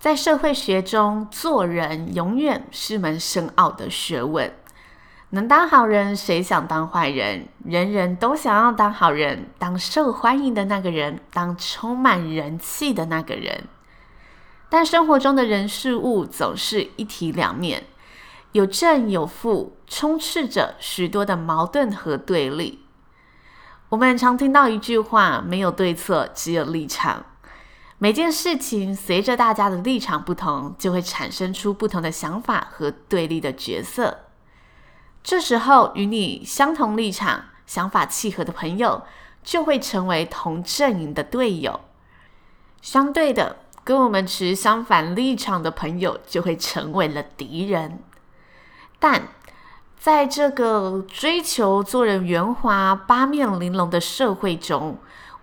在社会学中，做人永远是门深奥的学问。能当好人，谁想当坏人？人人都想要当好人，当受欢迎的那个人，当充满人气的那个人。但生活中的人事物总是一体两面，有正有负，充斥着许多的矛盾和对立。我们常听到一句话：没有对错，只有立场。每件事情随着大家的立场不同，就会产生出不同的想法和对立的角色。这时候，与你相同立场、想法契合的朋友，就会成为同阵营的队友；相对的，跟我们持相反立场的朋友，就会成为了敌人。但在这个追求做人圆滑、八面玲珑的社会中，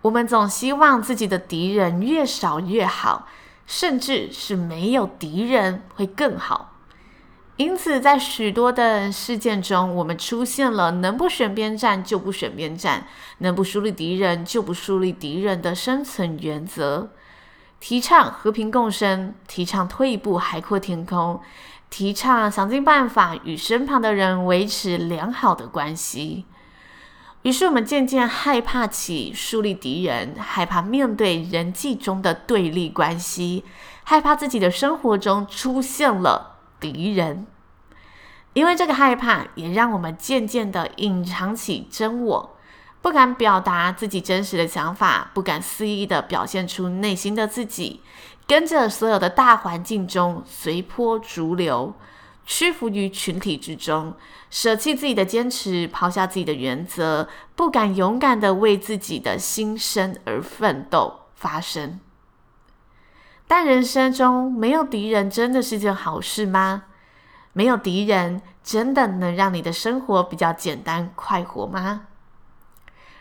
我们总希望自己的敌人越少越好，甚至是没有敌人会更好。因此，在许多的事件中，我们出现了能不选边站就不选边站，能不树立敌人就不树立敌人的生存原则，提倡和平共生，提倡退一步海阔天空，提倡想尽办法与身旁的人维持良好的关系。于是我们渐渐害怕起树立敌人，害怕面对人际中的对立关系，害怕自己的生活中出现了敌人。因为这个害怕，也让我们渐渐地隐藏起真我，不敢表达自己真实的想法，不敢肆意地表现出内心的自己，跟着所有的大环境中随波逐流。屈服于群体之中，舍弃自己的坚持，抛下自己的原则，不敢勇敢的为自己的心声而奋斗发声。但人生中没有敌人，真的是件好事吗？没有敌人，真的能让你的生活比较简单快活吗？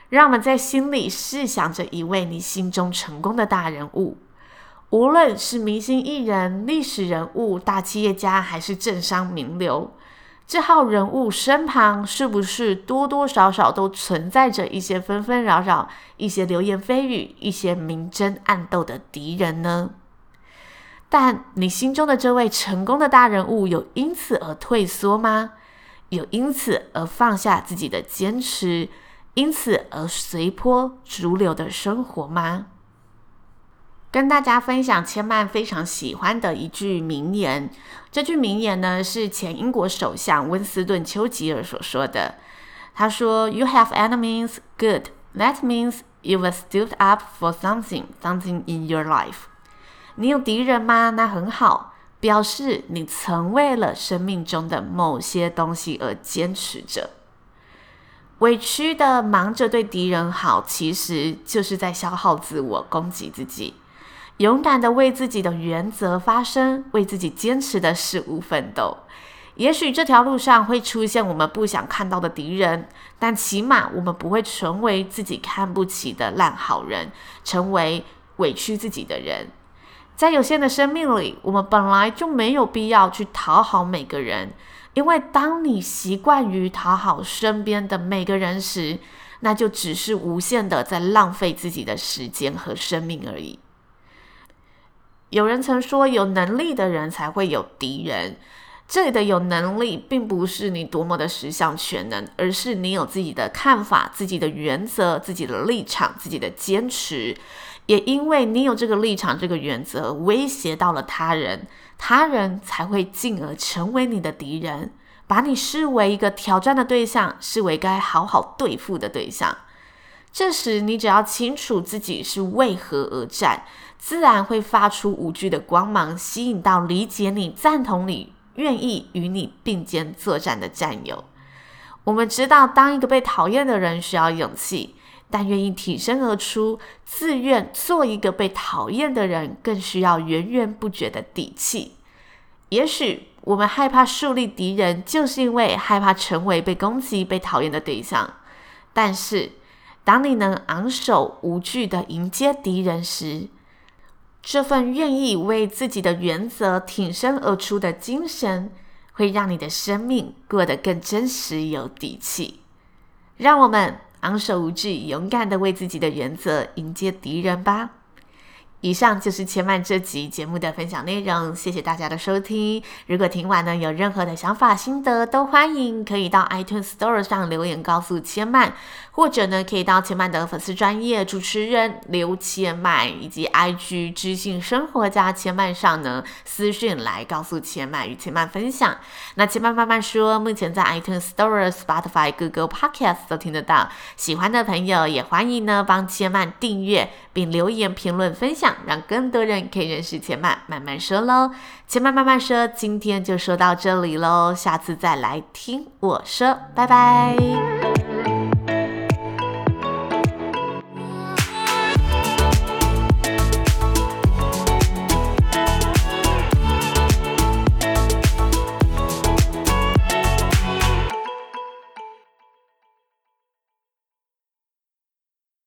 让我们在心里试想着一位你心中成功的大人物。无论是明星艺人、历史人物、大企业家，还是政商名流，这号人物身旁是不是多多少少都存在着一些纷纷扰扰、一些流言蜚语、一些明争暗斗的敌人呢？但你心中的这位成功的大人物，有因此而退缩吗？有因此而放下自己的坚持，因此而随波逐流的生活吗？跟大家分享千曼非常喜欢的一句名言。这句名言呢，是前英国首相温斯顿·丘吉尔所说的。他说：“You have enemies, good. That means you have stood up for something, something in your life.” 你有敌人吗？那很好，表示你曾为了生命中的某些东西而坚持着。委屈的忙着对敌人好，其实就是在消耗自我，攻击自己。勇敢的为自己的原则发声，为自己坚持的事物奋斗。也许这条路上会出现我们不想看到的敌人，但起码我们不会成为自己看不起的烂好人，成为委屈自己的人。在有限的生命里，我们本来就没有必要去讨好每个人，因为当你习惯于讨好身边的每个人时，那就只是无限的在浪费自己的时间和生命而已。有人曾说，有能力的人才会有敌人。这里的有能力，并不是你多么的十项全能，而是你有自己的看法、自己的原则、自己的立场、自己的坚持。也因为你有这个立场、这个原则，威胁到了他人，他人才会进而成为你的敌人，把你视为一个挑战的对象，视为该好好对付的对象。这时，你只要清楚自己是为何而战，自然会发出无惧的光芒，吸引到理解你、赞同你、愿意与你并肩作战的战友。我们知道，当一个被讨厌的人需要勇气，但愿意挺身而出、自愿做一个被讨厌的人，更需要源源不绝的底气。也许我们害怕树立敌人，就是因为害怕成为被攻击、被讨厌的对象。但是，当你能昂首无惧的迎接敌人时，这份愿意为自己的原则挺身而出的精神，会让你的生命过得更真实、有底气。让我们昂首无惧、勇敢的为自己的原则迎接敌人吧。以上就是千嫚这集节目的分享内容，谢谢大家的收听。如果听完呢，有任何的想法心得，都欢迎可以到 iTunes Store 上留言告诉千嫚，或者呢，可以到千嫚的粉丝专业主持人刘千嫚以及 IG 知性生活家千嫚上呢私讯来告诉千嫚与千嫚分享。那千嫚慢慢说，目前在 iTunes Store、Spotify、Google Podcast 都听得到，喜欢的朋友也欢迎呢帮千嫚订阅并留言评论分享。让更多人可以认识钱爸，慢慢说喽。钱爸慢慢说，今天就说到这里喽，下次再来听我说，拜拜。